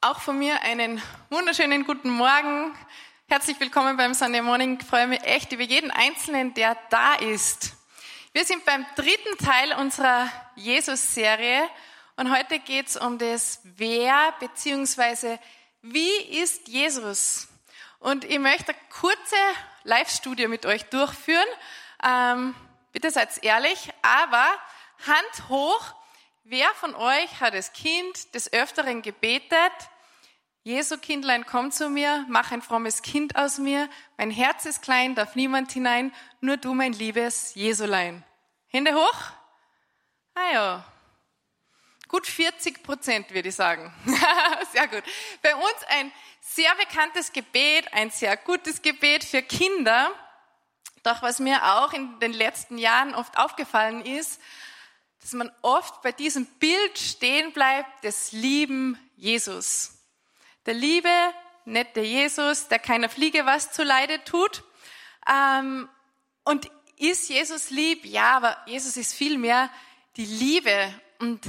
Auch von mir einen wunderschönen guten Morgen. Herzlich willkommen beim Sunday Morning. Ich freue mich echt über jeden Einzelnen, der da ist. Wir sind beim dritten Teil unserer Jesus-Serie und heute geht es um das Wer bzw. wie ist Jesus. Und ich möchte eine kurze Live-Studie mit euch durchführen. Ähm, bitte seid ehrlich, aber Hand hoch, Wer von euch hat als Kind des Öfteren gebetet, Jesu Kindlein, komm zu mir, mach ein frommes Kind aus mir, mein Herz ist klein, darf niemand hinein, nur du, mein liebes Jesulein. Hände hoch? Ah ja. Gut 40 Prozent, würde ich sagen. sehr gut. Bei uns ein sehr bekanntes Gebet, ein sehr gutes Gebet für Kinder. Doch was mir auch in den letzten Jahren oft aufgefallen ist, dass man oft bei diesem Bild stehen bleibt des lieben Jesus. Der liebe, nette Jesus, der keiner Fliege was zu Leide tut. Ähm, und ist Jesus lieb? Ja, aber Jesus ist viel mehr die Liebe. Und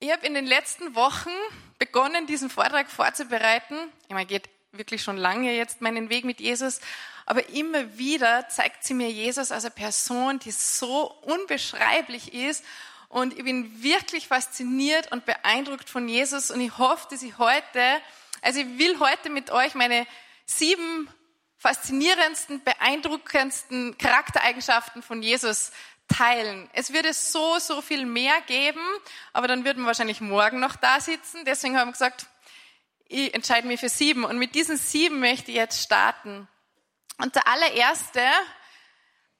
ich habe in den letzten Wochen begonnen, diesen Vortrag vorzubereiten. Ich meine, geht wirklich schon lange jetzt meinen Weg mit Jesus. Aber immer wieder zeigt sie mir Jesus als eine Person, die so unbeschreiblich ist. Und ich bin wirklich fasziniert und beeindruckt von Jesus. Und ich hoffe, dass ich heute, also ich will heute mit euch meine sieben faszinierendsten, beeindruckendsten Charaktereigenschaften von Jesus teilen. Es würde so, so viel mehr geben, aber dann würden wir wahrscheinlich morgen noch da sitzen. Deswegen haben wir gesagt, ich entscheide mich für sieben. Und mit diesen sieben möchte ich jetzt starten. Und der allererste,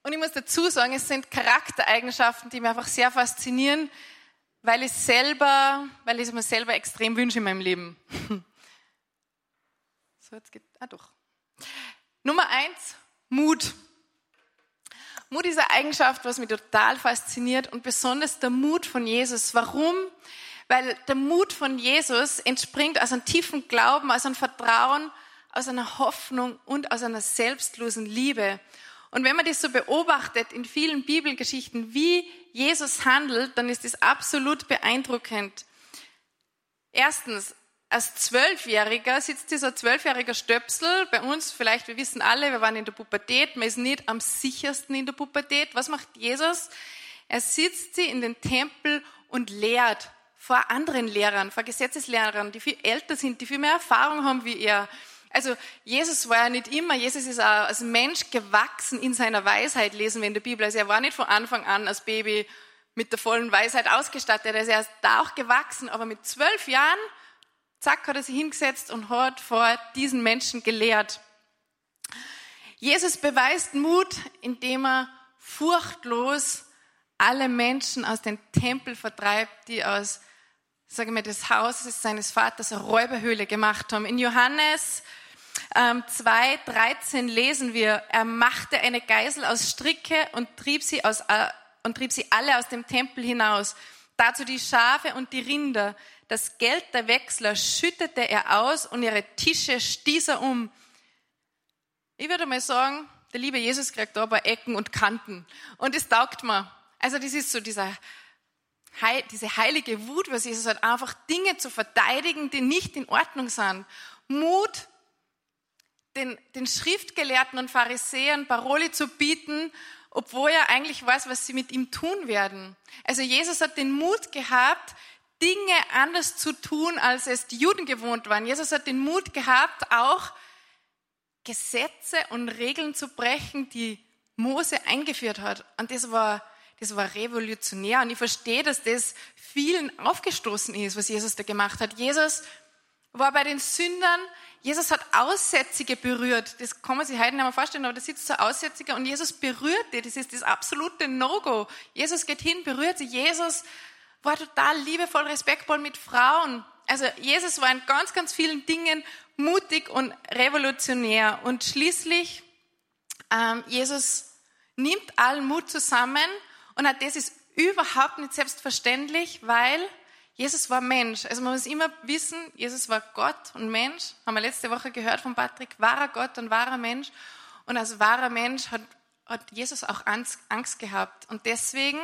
und ich muss dazu sagen, es sind Charaktereigenschaften, die mich einfach sehr faszinieren, weil ich selber, weil ich es mir selber extrem wünsche in meinem Leben. So, jetzt geht, ah doch. Nummer eins, Mut. Mut ist eine Eigenschaft, was mich total fasziniert und besonders der Mut von Jesus. Warum? Weil der Mut von Jesus entspringt aus einem tiefen Glauben, aus einem Vertrauen aus einer Hoffnung und aus einer selbstlosen Liebe. Und wenn man das so beobachtet in vielen Bibelgeschichten, wie Jesus handelt, dann ist das absolut beeindruckend. Erstens, als Zwölfjähriger sitzt dieser zwölfjährige Stöpsel bei uns, vielleicht, wir wissen alle, wir waren in der Pubertät, man ist nicht am sichersten in der Pubertät. Was macht Jesus? Er sitzt sie in den Tempel und lehrt vor anderen Lehrern, vor Gesetzeslehrern, die viel älter sind, die viel mehr Erfahrung haben wie er. Also Jesus war ja nicht immer, Jesus ist auch als Mensch gewachsen in seiner Weisheit, lesen wir in der Bibel. Also er war nicht von Anfang an als Baby mit der vollen Weisheit ausgestattet. Er ist erst da auch gewachsen, aber mit zwölf Jahren, zack, hat er sich hingesetzt und hat vor diesen Menschen gelehrt. Jesus beweist Mut, indem er furchtlos alle Menschen aus dem Tempel vertreibt, die aus, sagen wir, des Hauses seines Vaters eine Räuberhöhle gemacht haben. In Johannes ähm, 2,13 lesen wir, er machte eine Geisel aus Stricke und trieb, sie aus, äh, und trieb sie alle aus dem Tempel hinaus. Dazu die Schafe und die Rinder. Das Geld der Wechsler schüttete er aus und ihre Tische stieß er um. Ich würde mal sagen, der liebe Jesus kriegt da aber Ecken und Kanten. Und es taugt mir. Also das ist so dieser, diese heilige Wut, was Jesus hat, einfach Dinge zu verteidigen, die nicht in Ordnung sind. Mut den, den Schriftgelehrten und Pharisäern Paroli zu bieten, obwohl er eigentlich weiß, was sie mit ihm tun werden. Also Jesus hat den Mut gehabt, Dinge anders zu tun, als es die Juden gewohnt waren. Jesus hat den Mut gehabt, auch Gesetze und Regeln zu brechen, die Mose eingeführt hat. Und das war, das war revolutionär. Und ich verstehe, dass das vielen aufgestoßen ist, was Jesus da gemacht hat. Jesus war bei den Sündern, Jesus hat Aussätzige berührt. Das kann man sich heute nicht mehr vorstellen, aber da sitzt so ein Aussätziger und Jesus berührt die. Das ist das absolute No-Go. Jesus geht hin, berührt sie. Jesus war total liebevoll, respektvoll mit Frauen. Also Jesus war in ganz, ganz vielen Dingen mutig und revolutionär. Und schließlich, ähm, Jesus nimmt allen Mut zusammen und das ist überhaupt nicht selbstverständlich, weil Jesus war Mensch. Also man muss immer wissen, Jesus war Gott und Mensch. Haben wir letzte Woche gehört von Patrick. Wahrer Gott und wahrer Mensch. Und als wahrer Mensch hat, hat Jesus auch Angst gehabt. Und deswegen,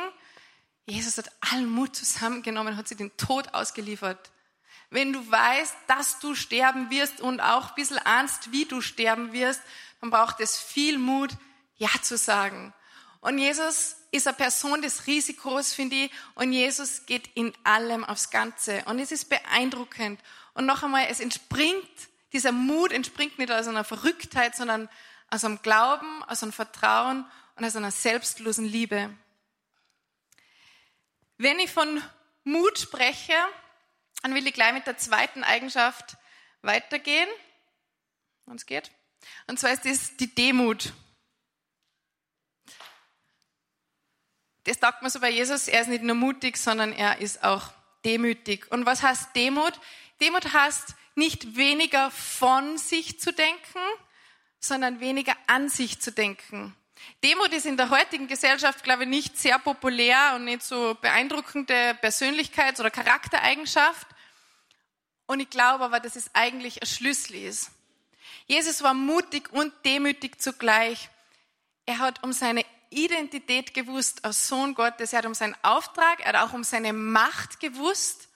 Jesus hat allen Mut zusammengenommen, hat sie den Tod ausgeliefert. Wenn du weißt, dass du sterben wirst und auch ein bisschen ahnst, wie du sterben wirst, dann braucht es viel Mut, Ja zu sagen. Und Jesus ist eine Person des Risikos, finde ich. Und Jesus geht in allem aufs Ganze. Und es ist beeindruckend. Und noch einmal, es entspringt, dieser Mut entspringt nicht aus einer Verrücktheit, sondern aus einem Glauben, aus einem Vertrauen und aus einer selbstlosen Liebe. Wenn ich von Mut spreche, dann will ich gleich mit der zweiten Eigenschaft weitergehen. Es geht. Und zwar ist das die Demut. Das sagt man so bei Jesus, er ist nicht nur mutig, sondern er ist auch demütig. Und was heißt Demut? Demut heißt nicht weniger von sich zu denken, sondern weniger an sich zu denken. Demut ist in der heutigen Gesellschaft, glaube ich, nicht sehr populär und nicht so beeindruckende Persönlichkeits- oder Charaktereigenschaft. Und ich glaube aber, dass es eigentlich ein Schlüssel ist. Jesus war mutig und demütig zugleich. Er hat um seine Identität gewusst als Sohn Gottes, er hat um seinen Auftrag, er hat auch um seine Macht gewusst.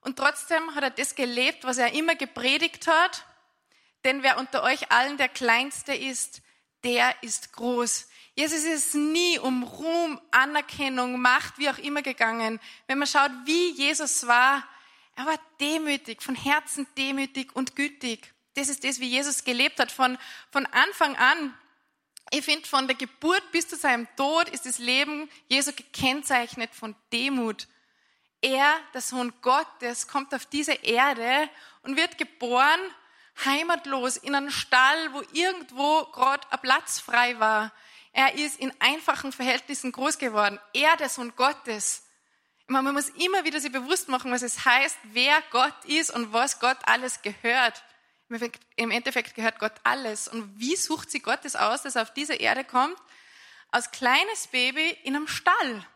Und trotzdem hat er das gelebt, was er immer gepredigt hat. Denn wer unter euch allen der Kleinste ist, der ist groß. Jesus ist nie um Ruhm, Anerkennung, Macht, wie auch immer gegangen. Wenn man schaut, wie Jesus war, er war demütig, von Herzen demütig und gütig. Das ist das, wie Jesus gelebt hat, von, von Anfang an. Ich finde, von der Geburt bis zu seinem Tod ist das Leben Jesu gekennzeichnet von Demut. Er, der Sohn Gottes, kommt auf diese Erde und wird geboren heimatlos in einem Stall, wo irgendwo gerade ein Platz frei war. Er ist in einfachen Verhältnissen groß geworden. Er, der Sohn Gottes. Man muss immer wieder sich bewusst machen, was es heißt, wer Gott ist und was Gott alles gehört. Im Endeffekt gehört Gott alles. Und wie sucht sie Gott es aus, dass er auf diese Erde kommt? Als kleines Baby in einem Stall.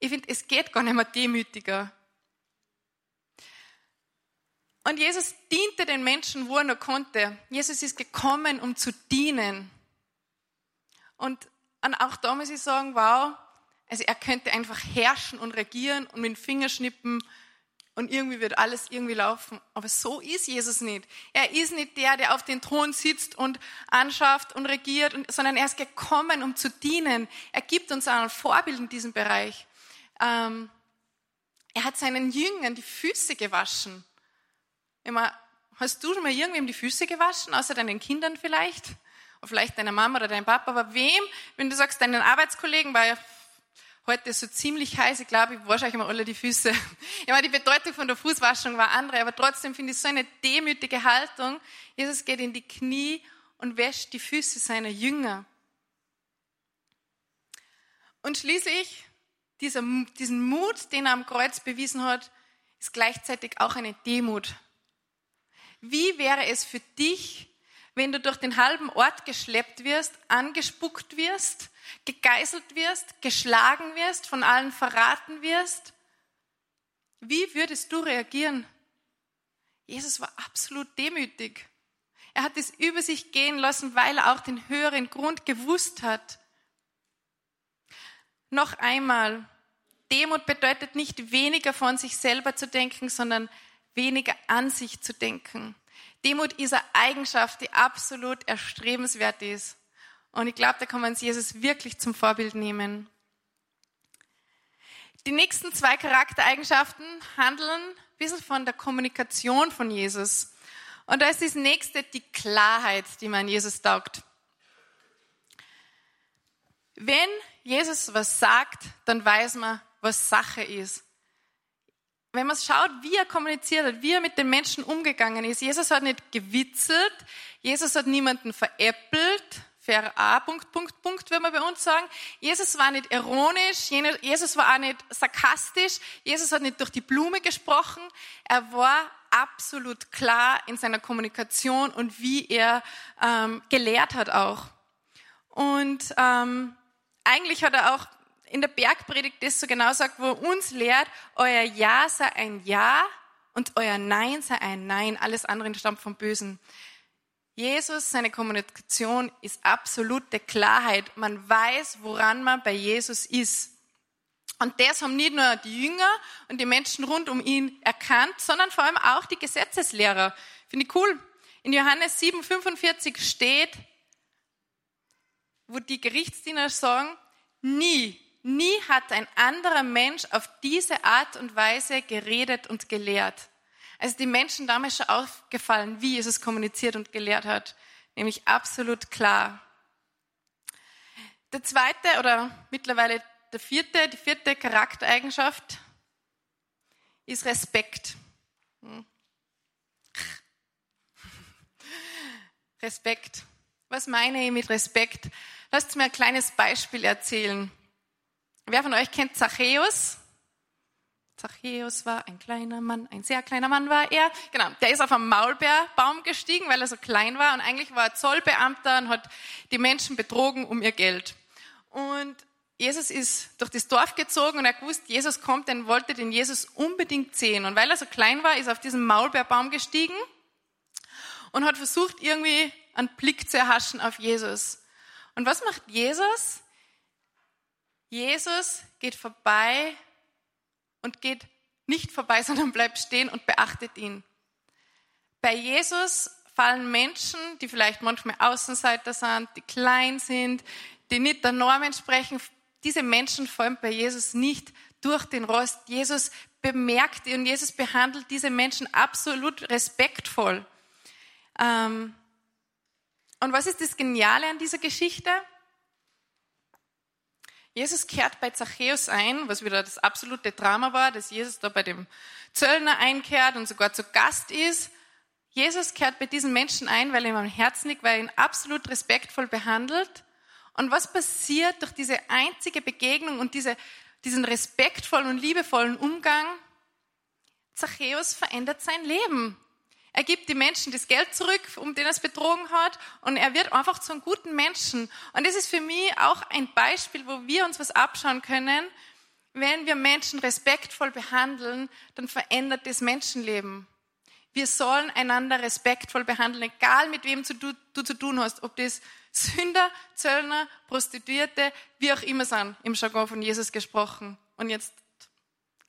Ich finde, es geht gar nicht mehr demütiger. Und Jesus diente den Menschen, wo er nur konnte. Jesus ist gekommen, um zu dienen. Und auch da muss ich sagen, wow, also er könnte einfach herrschen und regieren und mit Fingerschnippen und irgendwie wird alles irgendwie laufen. Aber so ist Jesus nicht. Er ist nicht der, der auf den Thron sitzt und anschafft und regiert, sondern er ist gekommen, um zu dienen. Er gibt uns auch ein Vorbild in diesem Bereich. Ähm, er hat seinen Jüngern die Füße gewaschen. Immer, hast du schon mal irgendwem die Füße gewaschen, außer deinen Kindern vielleicht? Oder vielleicht deiner Mama oder deinem Papa, aber wem? Wenn du sagst, deinen Arbeitskollegen, weil heute so ziemlich heiß, ich glaube, ich wasche euch immer alle die Füße. Ich meine, die Bedeutung von der Fußwaschung war andere, aber trotzdem finde ich so eine demütige Haltung. Jesus geht in die Knie und wäscht die Füße seiner Jünger. Und schließlich, dieser, diesen Mut, den er am Kreuz bewiesen hat, ist gleichzeitig auch eine Demut wie wäre es für dich, wenn du durch den halben Ort geschleppt wirst, angespuckt wirst, gegeißelt wirst, geschlagen wirst, von allen verraten wirst? Wie würdest du reagieren? Jesus war absolut demütig. Er hat es über sich gehen lassen, weil er auch den höheren Grund gewusst hat. Noch einmal, Demut bedeutet nicht weniger von sich selber zu denken, sondern weniger an sich zu denken. Demut ist eine Eigenschaft, die absolut erstrebenswert ist. Und ich glaube, da kann man Jesus wirklich zum Vorbild nehmen. Die nächsten zwei Charaktereigenschaften handeln ein bisschen von der Kommunikation von Jesus. Und da ist das nächste die Klarheit, die man Jesus taugt. Wenn Jesus was sagt, dann weiß man, was Sache ist wenn man schaut, wie er kommuniziert hat, wie er mit den Menschen umgegangen ist, Jesus hat nicht gewitzelt, Jesus hat niemanden veräppelt, VRA, Punkt, Punkt, Punkt, würde man bei uns sagen. Jesus war nicht ironisch, Jesus war auch nicht sarkastisch, Jesus hat nicht durch die Blume gesprochen, er war absolut klar in seiner Kommunikation und wie er ähm, gelehrt hat auch. Und ähm, eigentlich hat er auch in der Bergpredigt das so genau sagt, wo uns lehrt, euer Ja sei ein Ja und euer Nein sei ein Nein. Alles andere stammt vom Bösen. Jesus, seine Kommunikation ist absolute Klarheit. Man weiß, woran man bei Jesus ist. Und das haben nicht nur die Jünger und die Menschen rund um ihn erkannt, sondern vor allem auch die Gesetzeslehrer. Finde ich cool. In Johannes 7, 45 steht, wo die Gerichtsdiener sagen, nie, nie hat ein anderer Mensch auf diese Art und Weise geredet und gelehrt. Also die Menschen damals schon aufgefallen, wie Jesus kommuniziert und gelehrt hat. Nämlich absolut klar. Der zweite oder mittlerweile der vierte, die vierte Charaktereigenschaft ist Respekt. Hm. Respekt. Was meine ich mit Respekt? Lasst mir ein kleines Beispiel erzählen. Wer von euch kennt Zachäus? Zachäus war ein kleiner Mann, ein sehr kleiner Mann war er. Genau, der ist auf einen Maulbeerbaum gestiegen, weil er so klein war und eigentlich war er Zollbeamter und hat die Menschen betrogen um ihr Geld. Und Jesus ist durch das Dorf gezogen und er wusste, Jesus kommt, denn wollte den Jesus unbedingt sehen. Und weil er so klein war, ist er auf diesen Maulbeerbaum gestiegen und hat versucht, irgendwie einen Blick zu erhaschen auf Jesus. Und was macht Jesus? Jesus geht vorbei und geht nicht vorbei, sondern bleibt stehen und beachtet ihn. Bei Jesus fallen Menschen, die vielleicht manchmal Außenseiter sind, die klein sind, die nicht der Norm entsprechen, diese Menschen fallen bei Jesus nicht durch den Rost. Jesus bemerkt und Jesus behandelt diese Menschen absolut respektvoll. Ähm, und was ist das Geniale an dieser Geschichte? Jesus kehrt bei Zachäus ein, was wieder das absolute Drama war, dass Jesus da bei dem Zöllner einkehrt und sogar zu Gast ist. Jesus kehrt bei diesen Menschen ein, weil er ihm am Herzen liegt, weil er ihn absolut respektvoll behandelt. Und was passiert durch diese einzige Begegnung und diese, diesen respektvollen und liebevollen Umgang? Zachäus verändert sein Leben. Er gibt die Menschen das Geld zurück, um den er es betrogen hat, und er wird einfach zu einem guten Menschen. Und das ist für mich auch ein Beispiel, wo wir uns was abschauen können. Wenn wir Menschen respektvoll behandeln, dann verändert das Menschenleben. Wir sollen einander respektvoll behandeln, egal mit wem du, du zu tun hast, ob das Sünder, Zöllner, Prostituierte, wie auch immer sind, im Jargon von Jesus gesprochen. Und jetzt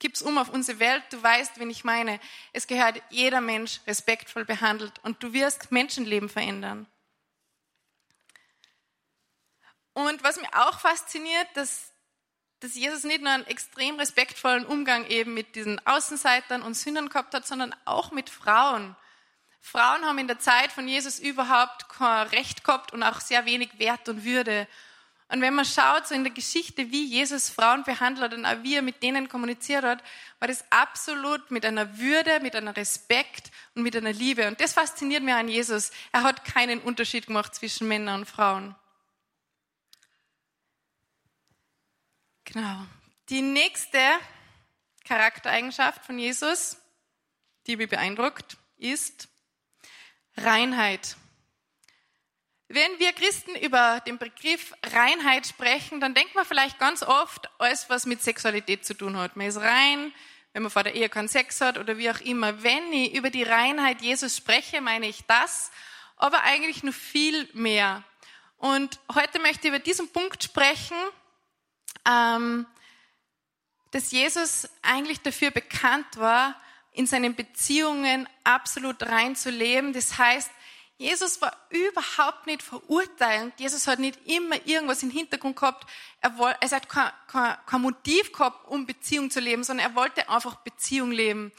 gib's um auf unsere Welt, du weißt, wen ich meine. Es gehört jeder Mensch respektvoll behandelt und du wirst Menschenleben verändern. Und was mich auch fasziniert, dass, dass Jesus nicht nur einen extrem respektvollen Umgang eben mit diesen Außenseitern und Sündern gehabt hat, sondern auch mit Frauen. Frauen haben in der Zeit von Jesus überhaupt kein Recht gehabt und auch sehr wenig Wert und Würde. Und wenn man schaut, so in der Geschichte, wie Jesus Frauen behandelt hat und auch wie er mit denen kommuniziert hat, war das absolut mit einer Würde, mit einem Respekt und mit einer Liebe. Und das fasziniert mich an Jesus. Er hat keinen Unterschied gemacht zwischen Männern und Frauen. Genau. Die nächste Charaktereigenschaft von Jesus, die mich beeindruckt, ist, Reinheit. Wenn wir Christen über den Begriff Reinheit sprechen, dann denkt man vielleicht ganz oft alles, was mit Sexualität zu tun hat. Man ist rein, wenn man vor der Ehe keinen Sex hat oder wie auch immer. Wenn ich über die Reinheit Jesus spreche, meine ich das, aber eigentlich noch viel mehr. Und heute möchte ich über diesen Punkt sprechen, ähm, dass Jesus eigentlich dafür bekannt war, in seinen Beziehungen absolut rein zu leben. Das heißt, Jesus war überhaupt nicht verurteilend. Jesus hat nicht immer irgendwas im Hintergrund gehabt. Er, wollte, er hat kein, kein, kein Motiv gehabt, um Beziehung zu leben, sondern er wollte einfach Beziehung leben.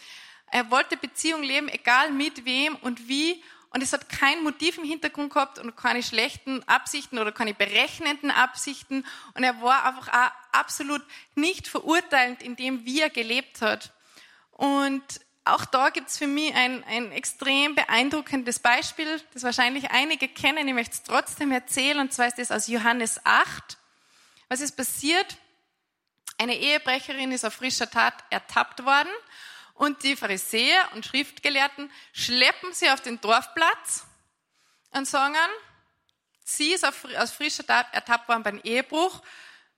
Er wollte Beziehung leben, egal mit wem und wie. Und es hat kein Motiv im Hintergrund gehabt und keine schlechten Absichten oder keine berechnenden Absichten. Und er war einfach auch absolut nicht verurteilend in dem, wie er gelebt hat. Und auch da gibt es für mich ein, ein extrem beeindruckendes Beispiel, das wahrscheinlich einige kennen. Ich möchte es trotzdem erzählen, und zwar ist das aus Johannes 8. Was ist passiert? Eine Ehebrecherin ist auf frischer Tat ertappt worden und die Pharisäer und Schriftgelehrten schleppen sie auf den Dorfplatz und sagen, sie ist auf, aus frischer Tat ertappt worden beim Ehebruch.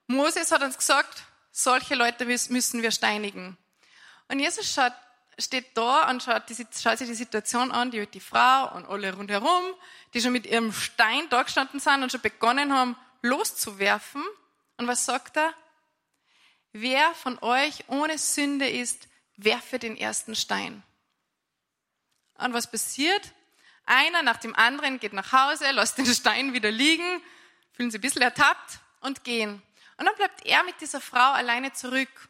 Moses hat uns gesagt, solche Leute müssen wir steinigen. Und Jesus schaut, steht da und schaut, die, schaut sich die Situation an, die, die Frau und alle rundherum, die schon mit ihrem Stein da gestanden sind und schon begonnen haben, loszuwerfen. Und was sagt er? wer von euch ohne Sünde ist, werfe den ersten Stein. Und was passiert? Einer nach dem anderen geht nach Hause, lässt den Stein wieder liegen, fühlen sich ein bisschen ertappt und gehen. Und dann bleibt er mit dieser Frau alleine zurück.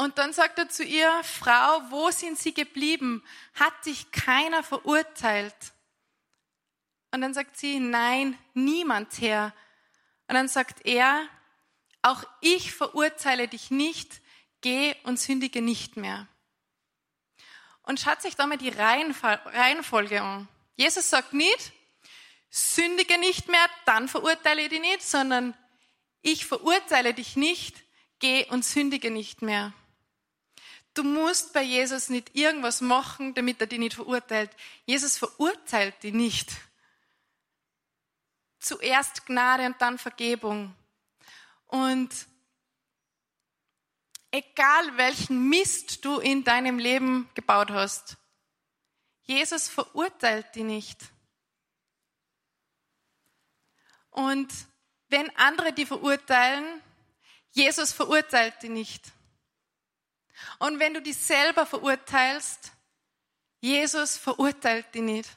Und dann sagt er zu ihr, Frau, wo sind Sie geblieben? Hat dich keiner verurteilt? Und dann sagt sie, nein, niemand, Herr. Und dann sagt er, auch ich verurteile dich nicht, geh und sündige nicht mehr. Und schaut sich da mal die Reihenfolge an. Jesus sagt nicht, sündige nicht mehr, dann verurteile ich dich nicht, sondern ich verurteile dich nicht, geh und sündige nicht mehr. Du musst bei Jesus nicht irgendwas machen, damit er dich nicht verurteilt. Jesus verurteilt dich nicht. Zuerst Gnade und dann Vergebung. Und egal welchen Mist du in deinem Leben gebaut hast, Jesus verurteilt dich nicht. Und wenn andere die verurteilen, Jesus verurteilt dich nicht. Und wenn du dich selber verurteilst, Jesus verurteilt dich nicht.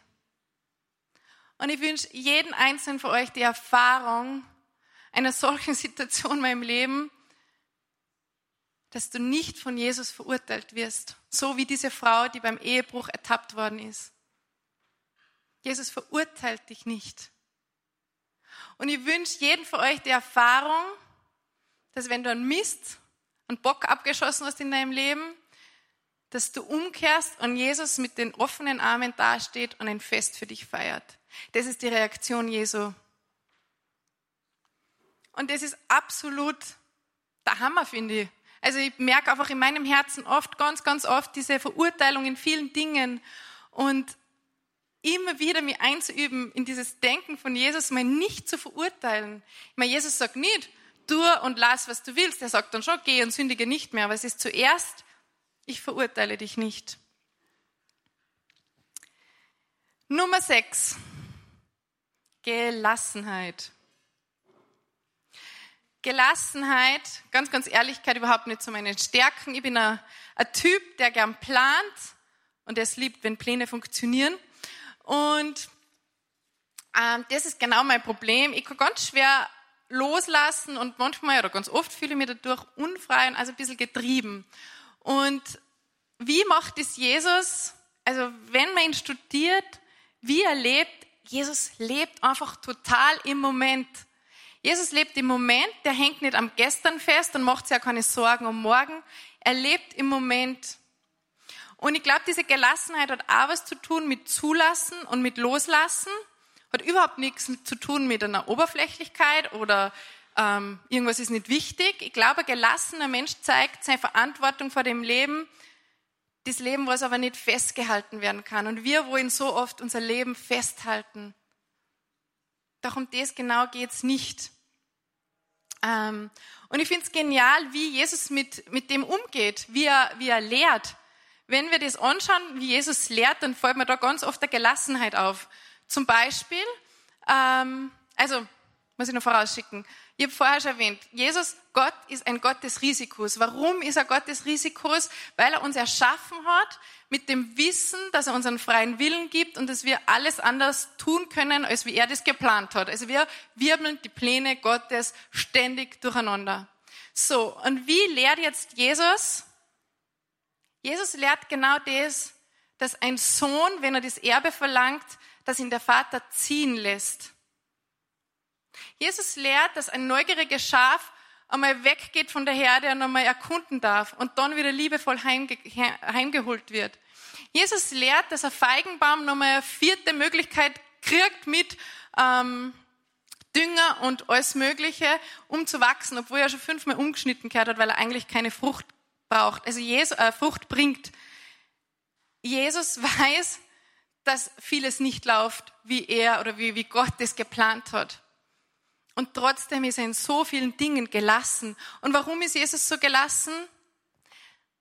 Und ich wünsche jeden einzelnen von euch die Erfahrung einer solchen Situation in meinem Leben, dass du nicht von Jesus verurteilt wirst, so wie diese Frau, die beim Ehebruch ertappt worden ist. Jesus verurteilt dich nicht. Und ich wünsche jedem von euch die Erfahrung, dass wenn du einen Mist, einen Bock abgeschossen hast in deinem Leben, dass du umkehrst und Jesus mit den offenen Armen dasteht und ein Fest für dich feiert. Das ist die Reaktion Jesu. Und das ist absolut der Hammer, finde ich. Also ich merke einfach in meinem Herzen oft, ganz, ganz oft diese Verurteilung in vielen Dingen und immer wieder mich einzuüben in dieses Denken von Jesus, mal nicht zu verurteilen. Ich meine, Jesus sagt nicht, tu und lass, was du willst. Er sagt dann schon, geh und sündige nicht mehr. Aber es ist zuerst, ich verurteile dich nicht. Nummer sechs. Gelassenheit. Gelassenheit, ganz, ganz Ehrlichkeit überhaupt nicht zu meinen Stärken. Ich bin ein, ein Typ, der gern plant und es liebt, wenn Pläne funktionieren. Und ähm, das ist genau mein Problem. Ich kann ganz schwer loslassen und manchmal oder ganz oft fühle ich mich dadurch unfrei und also ein bisschen getrieben. Und wie macht es Jesus? Also wenn man ihn studiert, wie er lebt, Jesus lebt einfach total im Moment. Jesus lebt im Moment, der hängt nicht am Gestern fest und macht sich ja keine Sorgen um morgen. Er lebt im Moment. Und ich glaube, diese Gelassenheit hat auch was zu tun mit Zulassen und mit Loslassen. Hat überhaupt nichts zu tun mit einer Oberflächlichkeit oder ähm, irgendwas ist nicht wichtig. Ich glaube, ein gelassener Mensch zeigt seine Verantwortung vor dem Leben, das Leben, was aber nicht festgehalten werden kann. Und wir wollen so oft unser Leben festhalten. Doch um das genau geht's nicht. Ähm, und ich finde es genial, wie Jesus mit, mit dem umgeht, wie er, wie er lehrt. Wenn wir das anschauen, wie Jesus lehrt, dann fällt mir da ganz oft der Gelassenheit auf. Zum Beispiel, ähm, also muss ich noch vorausschicken, ich habe vorher schon erwähnt, Jesus, Gott ist ein Gott des Risikos. Warum ist er Gott des Risikos? Weil er uns erschaffen hat mit dem Wissen, dass er unseren freien Willen gibt und dass wir alles anders tun können, als wie er das geplant hat. Also wir wirbeln die Pläne Gottes ständig durcheinander. So, und wie lehrt jetzt Jesus? Jesus lehrt genau das, dass ein Sohn, wenn er das Erbe verlangt, dass ihn der Vater ziehen lässt. Jesus lehrt, dass ein neugieriges Schaf einmal weggeht von der Herde und einmal erkunden darf und dann wieder liebevoll heimge heimgeholt wird. Jesus lehrt, dass ein Feigenbaum nochmal eine vierte Möglichkeit kriegt mit ähm, Dünger und alles Mögliche, um zu wachsen, obwohl er schon fünfmal umgeschnitten gehört hat, weil er eigentlich keine Frucht braucht, also Jesus, äh, Frucht bringt. Jesus weiß, dass vieles nicht läuft, wie er oder wie, wie Gott es geplant hat. Und trotzdem ist er in so vielen Dingen gelassen. Und warum ist Jesus so gelassen?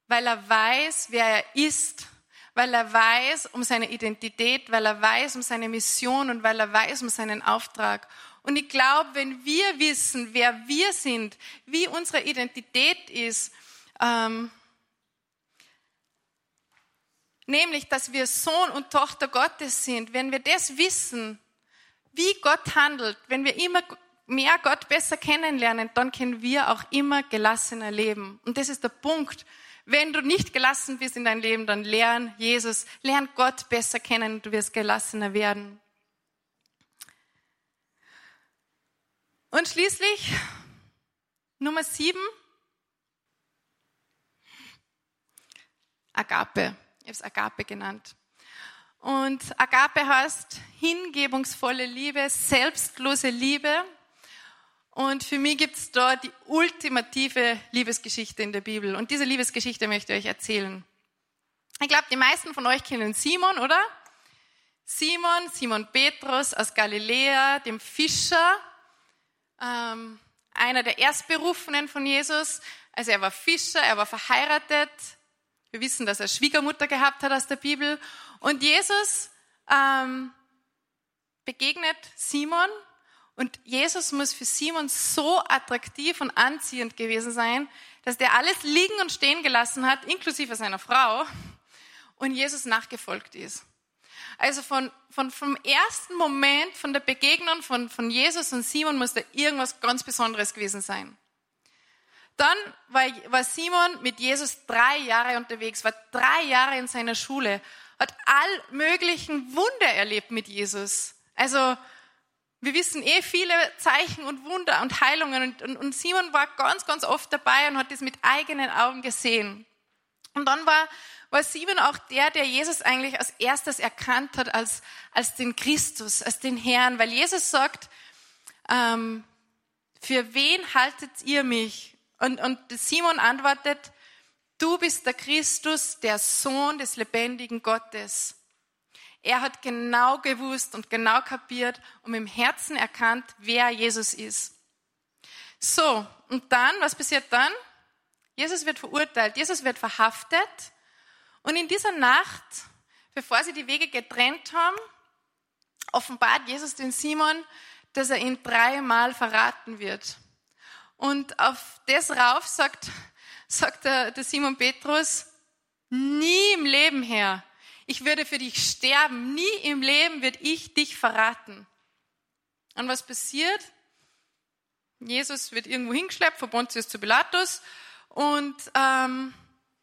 Weil er weiß, wer er ist, weil er weiß um seine Identität, weil er weiß um seine Mission und weil er weiß um seinen Auftrag. Und ich glaube, wenn wir wissen, wer wir sind, wie unsere Identität ist, ähm, nämlich, dass wir Sohn und Tochter Gottes sind, wenn wir das wissen, wie Gott handelt, wenn wir immer mehr Gott besser kennenlernen, dann können wir auch immer gelassener leben. Und das ist der Punkt. Wenn du nicht gelassen bist in deinem Leben, dann lern Jesus, lern Gott besser kennen und du wirst gelassener werden. Und schließlich Nummer sieben, Agape. Ich habe es Agape genannt. Und Agape heißt hingebungsvolle Liebe, selbstlose Liebe. Und für mich gibt es da die ultimative Liebesgeschichte in der Bibel. Und diese Liebesgeschichte möchte ich euch erzählen. Ich glaube, die meisten von euch kennen Simon, oder? Simon, Simon Petrus aus Galiläa, dem Fischer, ähm, einer der Erstberufenen von Jesus. Also er war Fischer, er war verheiratet. Wir wissen, dass er Schwiegermutter gehabt hat aus der Bibel. Und Jesus ähm, begegnet Simon und Jesus muss für Simon so attraktiv und anziehend gewesen sein, dass der alles liegen und stehen gelassen hat, inklusive seiner Frau, und Jesus nachgefolgt ist. Also von, von, vom ersten Moment, von der Begegnung von, von Jesus und Simon muss da irgendwas ganz Besonderes gewesen sein. Dann war, Simon mit Jesus drei Jahre unterwegs, war drei Jahre in seiner Schule, hat all möglichen Wunder erlebt mit Jesus. Also wir wissen eh viele Zeichen und Wunder und Heilungen und, und, und Simon war ganz, ganz oft dabei und hat das mit eigenen Augen gesehen. Und dann war, war Simon auch der, der Jesus eigentlich als erstes erkannt hat als, als den Christus, als den Herrn, weil Jesus sagt, ähm, für wen haltet ihr mich? Und, und Simon antwortet, Du bist der Christus, der Sohn des lebendigen Gottes. Er hat genau gewusst und genau kapiert und im Herzen erkannt, wer Jesus ist. So, und dann, was passiert dann? Jesus wird verurteilt, Jesus wird verhaftet und in dieser Nacht, bevor sie die Wege getrennt haben, offenbart Jesus den Simon, dass er ihn dreimal verraten wird. Und auf das rauf sagt sagt der, der Simon Petrus, nie im Leben, Herr. Ich würde für dich sterben. Nie im Leben wird ich dich verraten. Und was passiert? Jesus wird irgendwo hingeschleppt, von Pontius zu Pilatus. Und ähm,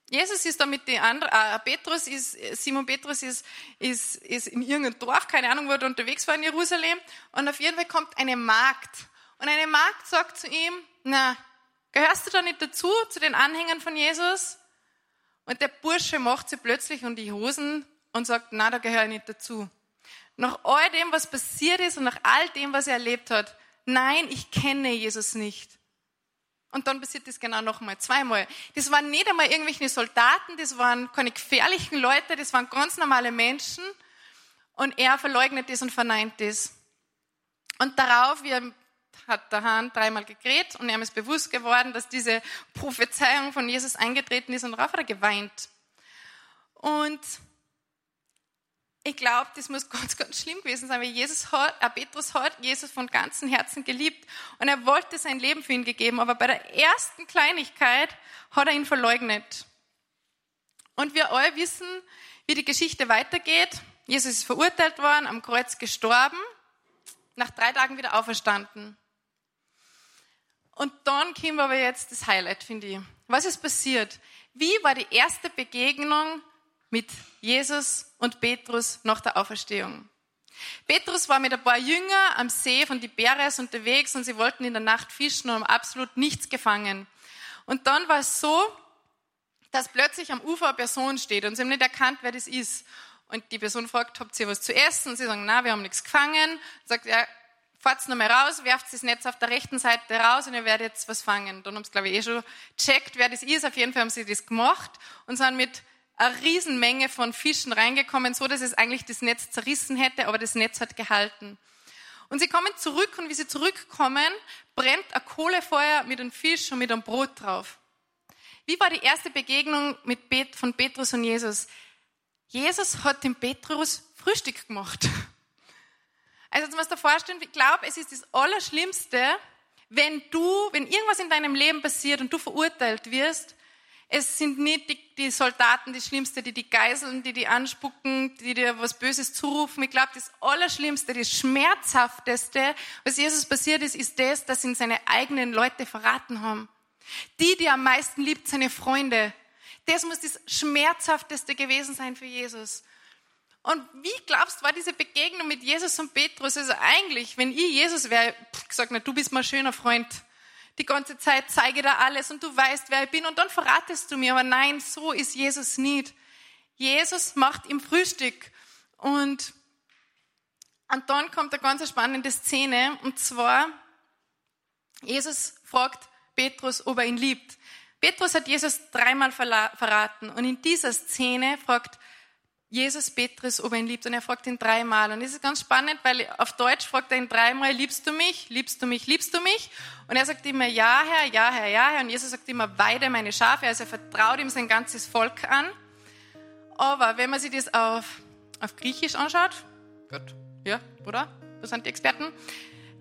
Jesus ist da mit den anderen, äh, Petrus ist, Simon Petrus ist, ist, ist in irgendeinem Dorf, keine Ahnung, wo er unterwegs war in Jerusalem. Und auf jeden Fall kommt eine Magd. Und eine Magd sagt zu ihm, na, Gehörst du da nicht dazu, zu den Anhängern von Jesus? Und der Bursche macht sie plötzlich und die Hosen und sagt, na, da gehöre ich nicht dazu. Nach all dem, was passiert ist und nach all dem, was er erlebt hat, nein, ich kenne Jesus nicht. Und dann passiert das genau nochmal, zweimal. Das waren nicht einmal irgendwelche Soldaten, das waren keine gefährlichen Leute, das waren ganz normale Menschen. Und er verleugnet das und verneint das. Und darauf, wie er hat der Hahn dreimal gegräht und ihm ist bewusst geworden, dass diese Prophezeiung von Jesus eingetreten ist und darauf hat er geweint. Und ich glaube, das muss ganz, ganz schlimm gewesen sein, weil Jesus hat, äh, Petrus hat Jesus von ganzem Herzen geliebt und er wollte sein Leben für ihn gegeben, aber bei der ersten Kleinigkeit hat er ihn verleugnet. Und wir alle wissen, wie die Geschichte weitergeht. Jesus ist verurteilt worden, am Kreuz gestorben, nach drei Tagen wieder auferstanden. Und dann kommt aber jetzt das Highlight, finde ich. Was ist passiert? Wie war die erste Begegnung mit Jesus und Petrus nach der Auferstehung? Petrus war mit ein paar Jünger am See von Tiberias unterwegs und sie wollten in der Nacht fischen und haben absolut nichts gefangen. Und dann war es so, dass plötzlich am Ufer eine Person steht und sie haben nicht erkannt, wer das ist. Und die Person fragt, habt ihr was zu essen? Und sie sagen, na, wir haben nichts gefangen. Und sagt, ja, fahrt's nochmal raus, werft das Netz auf der rechten Seite raus und ihr werdet jetzt was fangen. Dann haben sie, glaube ich, eh schon checkt, wer das ist. Auf jeden Fall haben sie das gemacht und sind mit einer Riesenmenge von Fischen reingekommen, so dass es eigentlich das Netz zerrissen hätte, aber das Netz hat gehalten. Und sie kommen zurück und wie sie zurückkommen, brennt ein Kohlefeuer mit einem Fisch und mit einem Brot drauf. Wie war die erste Begegnung mit Bet von Petrus und Jesus? Jesus hat dem Petrus Frühstück gemacht. Also du musst dir vorstellen, ich glaube, es ist das Allerschlimmste, wenn du, wenn irgendwas in deinem Leben passiert und du verurteilt wirst, es sind nicht die, die Soldaten die Schlimmste, die die geiseln, die die anspucken, die dir was Böses zurufen. Ich glaube, das Allerschlimmste, das Schmerzhafteste, was Jesus passiert ist, ist das, dass ihn seine eigenen Leute verraten haben. Die, die am meisten liebt, seine Freunde. Das muss das Schmerzhafteste gewesen sein für Jesus. Und wie glaubst du, war diese Begegnung mit Jesus und Petrus? Also eigentlich, wenn ich Jesus wäre, gesagt, na, du bist mein schöner Freund. Die ganze Zeit zeige dir alles und du weißt, wer ich bin und dann verratest du mir. Aber nein, so ist Jesus nicht. Jesus macht im Frühstück und, und dann kommt eine ganz spannende Szene und zwar, Jesus fragt Petrus, ob er ihn liebt. Petrus hat Jesus dreimal verraten und in dieser Szene fragt Jesus Petrus, ob er ihn liebt und er fragt ihn dreimal. Und das ist ganz spannend, weil auf Deutsch fragt er ihn dreimal, liebst du mich, liebst du mich, liebst du mich? Und er sagt immer, ja Herr, ja Herr, ja Herr. Und Jesus sagt immer, weide meine Schafe. Also er vertraut ihm sein ganzes Volk an. Aber wenn man sich das auf, auf Griechisch anschaut, gut, ja, oder? Wo sind die Experten?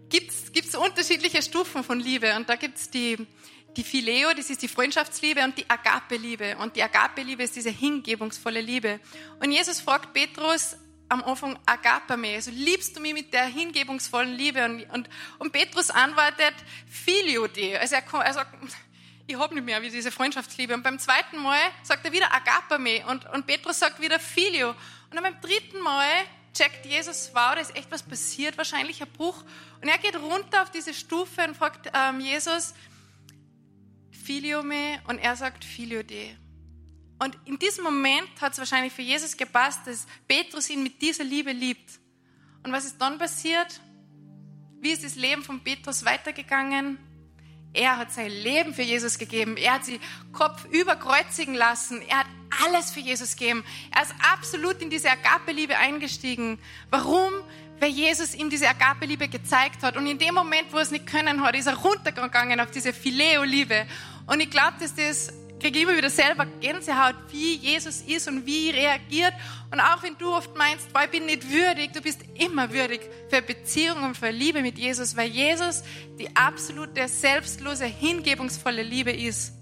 Gibt es unterschiedliche Stufen von Liebe. Und da gibt es die, die Phileo, das ist die Freundschaftsliebe und die Agape-Liebe. Und die Agape-Liebe ist diese hingebungsvolle Liebe. Und Jesus fragt Petrus am Anfang Agapame, also liebst du mich mit der hingebungsvollen Liebe? Und, und, und Petrus antwortet Filio de. Also er, er sagt, ich habe nicht mehr wie diese Freundschaftsliebe. Und beim zweiten Mal sagt er wieder Agapame und, und Petrus sagt wieder Filio. Und dann beim dritten Mal checkt Jesus, wow, da ist echt was passiert, wahrscheinlich ein Bruch. Und er geht runter auf diese Stufe und fragt ähm, Jesus, Filio me und er sagt Filio de. Und in diesem Moment hat es wahrscheinlich für Jesus gepasst, dass Petrus ihn mit dieser Liebe liebt. Und was ist dann passiert? Wie ist das Leben von Petrus weitergegangen? Er hat sein Leben für Jesus gegeben. Er hat sie Kopf überkreuzigen lassen. Er hat alles für Jesus gegeben. Er ist absolut in diese Agape-Liebe eingestiegen. Warum? Weil Jesus ihm diese Agape-Liebe gezeigt hat. Und in dem Moment, wo er es nicht können hat, ist er runtergegangen auf diese Phileo-Liebe. Und ich glaube, dass das kriege immer wieder selber Gänsehaut, wie Jesus ist und wie reagiert. Und auch wenn du oft meinst, boah, ich bin nicht würdig, du bist immer würdig für Beziehung und für Liebe mit Jesus, weil Jesus die absolute, selbstlose, hingebungsvolle Liebe ist.